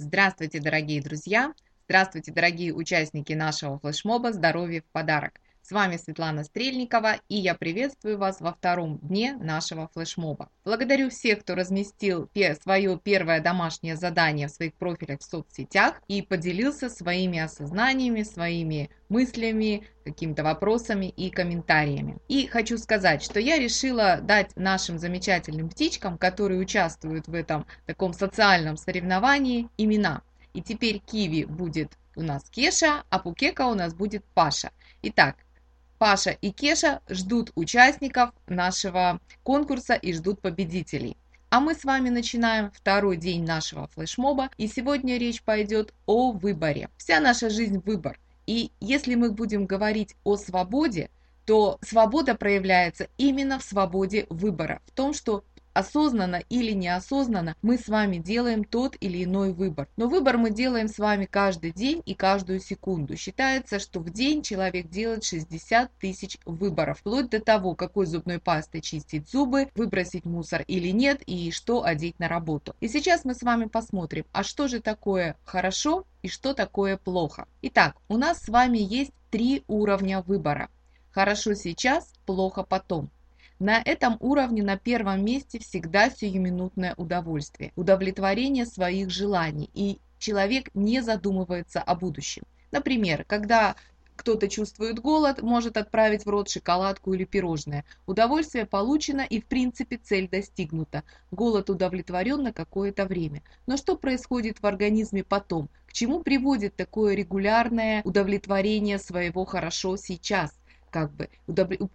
Здравствуйте, дорогие друзья! Здравствуйте, дорогие участники нашего флешмоба «Здоровье в подарок». С вами Светлана Стрельникова, и я приветствую вас во втором дне нашего флешмоба. Благодарю всех, кто разместил свое первое домашнее задание в своих профилях в соцсетях и поделился своими осознаниями, своими мыслями, какими-то вопросами и комментариями. И хочу сказать, что я решила дать нашим замечательным птичкам, которые участвуют в этом таком социальном соревновании, имена. И теперь Киви будет у нас Кеша, а Пукека у нас будет Паша. Итак, Паша и Кеша ждут участников нашего конкурса и ждут победителей. А мы с вами начинаем второй день нашего флешмоба, и сегодня речь пойдет о выборе. Вся наша жизнь – выбор. И если мы будем говорить о свободе, то свобода проявляется именно в свободе выбора, в том, что осознанно или неосознанно мы с вами делаем тот или иной выбор. Но выбор мы делаем с вами каждый день и каждую секунду. Считается, что в день человек делает 60 тысяч выборов, вплоть до того, какой зубной пастой чистить зубы, выбросить мусор или нет и что одеть на работу. И сейчас мы с вами посмотрим, а что же такое хорошо и что такое плохо. Итак, у нас с вами есть три уровня выбора. Хорошо сейчас, плохо потом. На этом уровне на первом месте всегда сиюминутное удовольствие, удовлетворение своих желаний, и человек не задумывается о будущем. Например, когда кто-то чувствует голод, может отправить в рот шоколадку или пирожное. Удовольствие получено и в принципе цель достигнута. Голод удовлетворен на какое-то время. Но что происходит в организме потом? К чему приводит такое регулярное удовлетворение своего хорошо сейчас? Как бы,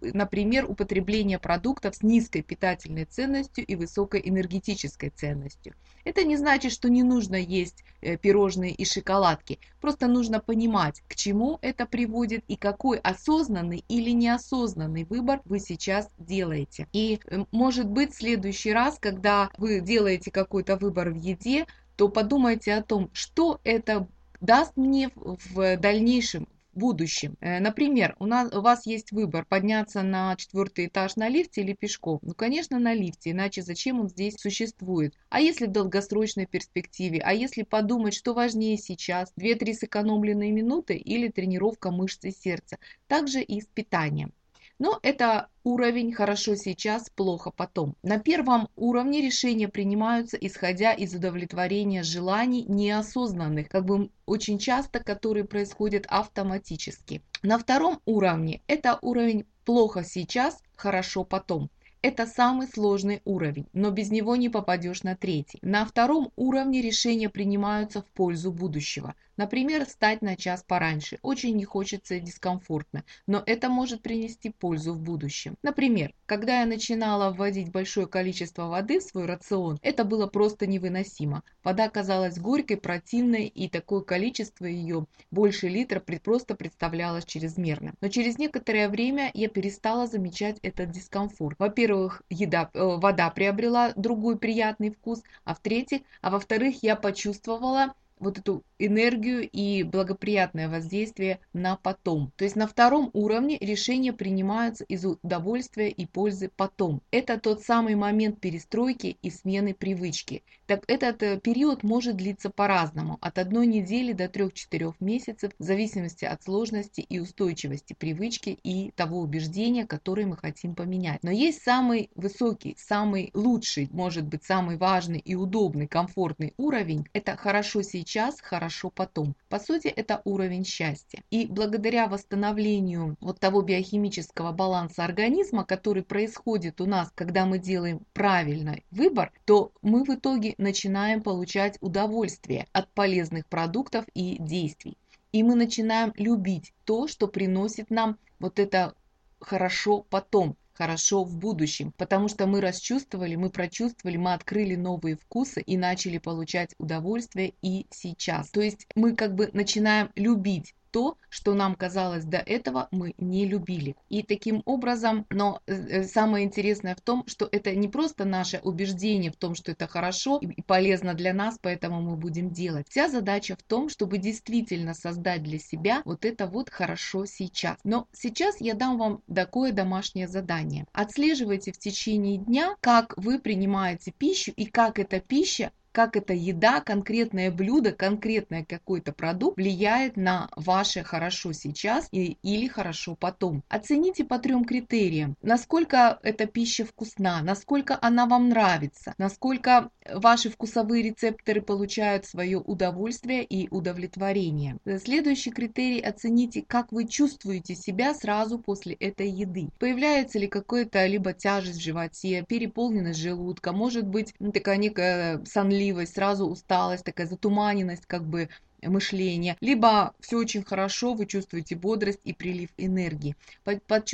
например, употребление продуктов с низкой питательной ценностью и высокой энергетической ценностью. Это не значит, что не нужно есть э, пирожные и шоколадки, просто нужно понимать, к чему это приводит и какой осознанный или неосознанный выбор вы сейчас делаете. И э, может быть в следующий раз, когда вы делаете какой-то выбор в еде, то подумайте о том, что это даст мне в дальнейшем будущем. Э, например, у, нас, у вас есть выбор подняться на четвертый этаж на лифте или пешком. Ну, конечно, на лифте, иначе зачем он здесь существует? А если в долгосрочной перспективе? А если подумать, что важнее сейчас? 2-3 сэкономленные минуты или тренировка мышц и сердца? Также и с питанием. Но это уровень хорошо сейчас, плохо потом. На первом уровне решения принимаются исходя из удовлетворения желаний неосознанных, как бы очень часто, которые происходят автоматически. На втором уровне это уровень плохо сейчас, хорошо потом. Это самый сложный уровень, но без него не попадешь на третий. На втором уровне решения принимаются в пользу будущего. Например, встать на час пораньше. Очень не хочется и дискомфортно, но это может принести пользу в будущем. Например, когда я начинала вводить большое количество воды в свой рацион, это было просто невыносимо. Вода казалась горькой, противной, и такое количество ее, больше литра, просто представлялось чрезмерным. Но через некоторое время я перестала замечать этот дискомфорт. Во-первых, еда, э, вода приобрела другой приятный вкус, а в-третьих, а во-вторых, я почувствовала, вот эту энергию и благоприятное воздействие на потом. То есть на втором уровне решения принимаются из удовольствия и пользы потом. Это тот самый момент перестройки и смены привычки. Так этот э, период может длиться по-разному, от одной недели до 3-4 месяцев, в зависимости от сложности и устойчивости привычки и того убеждения, которое мы хотим поменять. Но есть самый высокий, самый лучший, может быть самый важный и удобный, комфортный уровень. Это хорошо сейчас, хорошо потом. По сути, это уровень счастья. И благодаря восстановлению вот того биохимического баланса организма, который происходит у нас, когда мы делаем правильный выбор, то мы в итоге начинаем получать удовольствие от полезных продуктов и действий. И мы начинаем любить то, что приносит нам вот это хорошо потом, хорошо в будущем, потому что мы расчувствовали, мы прочувствовали, мы открыли новые вкусы и начали получать удовольствие и сейчас. То есть мы как бы начинаем любить то, что нам казалось до этого мы не любили. И таким образом, но э, самое интересное в том, что это не просто наше убеждение в том, что это хорошо и полезно для нас, поэтому мы будем делать. Вся задача в том, чтобы действительно создать для себя вот это вот хорошо сейчас. Но сейчас я дам вам такое домашнее задание. Отслеживайте в течение дня, как вы принимаете пищу и как эта пища как эта еда, конкретное блюдо, конкретный какой-то продукт влияет на ваше хорошо сейчас или хорошо потом. Оцените по трем критериям. Насколько эта пища вкусна, насколько она вам нравится, насколько ваши вкусовые рецепторы получают свое удовольствие и удовлетворение. Следующий критерий оцените, как вы чувствуете себя сразу после этой еды. Появляется ли какая-то либо тяжесть в животе, переполненность желудка, может быть такая некая сонливость, сразу усталость, такая затуманенность как бы мышления, либо все очень хорошо, вы чувствуете бодрость и прилив энергии.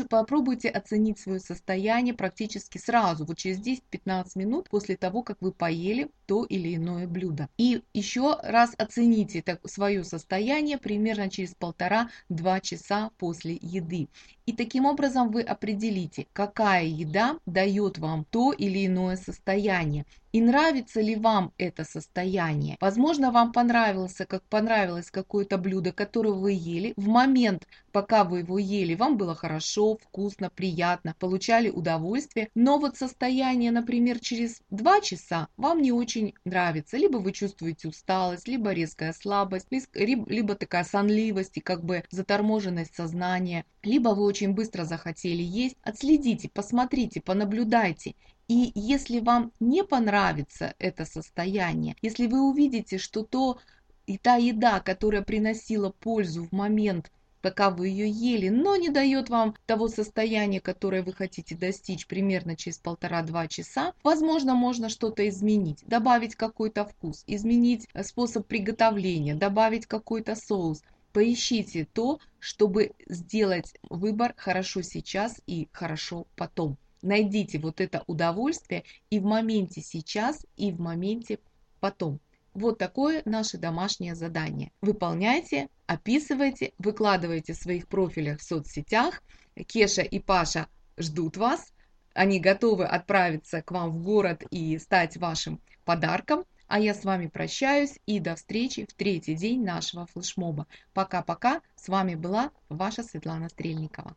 Попробуйте оценить свое состояние практически сразу, вот через 10-15 минут после того, как вы поели то или иное блюдо. И еще раз оцените свое состояние примерно через полтора-два часа после еды. И таким образом вы определите, какая еда дает вам то или иное состояние. И нравится ли вам это состояние? Возможно, вам понравился, как понравилось какое-то блюдо, которое вы ели. В момент, пока вы его ели, вам было хорошо, вкусно, приятно, получали удовольствие. Но вот состояние, например, через 2 часа вам не очень нравится. Либо вы чувствуете усталость, либо резкая слабость, либо такая сонливость и как бы заторможенность сознания. Либо вы очень быстро захотели есть. Отследите, посмотрите, понаблюдайте. И если вам не понравится это состояние, если вы увидите, что то и та еда, которая приносила пользу в момент, пока вы ее ели, но не дает вам того состояния, которое вы хотите достичь примерно через полтора-два часа, возможно, можно что-то изменить, добавить какой-то вкус, изменить э, способ приготовления, добавить какой-то соус. Поищите то, чтобы сделать выбор хорошо сейчас и хорошо потом. Найдите вот это удовольствие и в моменте сейчас, и в моменте потом. Вот такое наше домашнее задание. Выполняйте, описывайте, выкладывайте в своих профилях в соцсетях. Кеша и Паша ждут вас. Они готовы отправиться к вам в город и стать вашим подарком. А я с вами прощаюсь и до встречи в третий день нашего флешмоба. Пока-пока. С вами была ваша Светлана Стрельникова.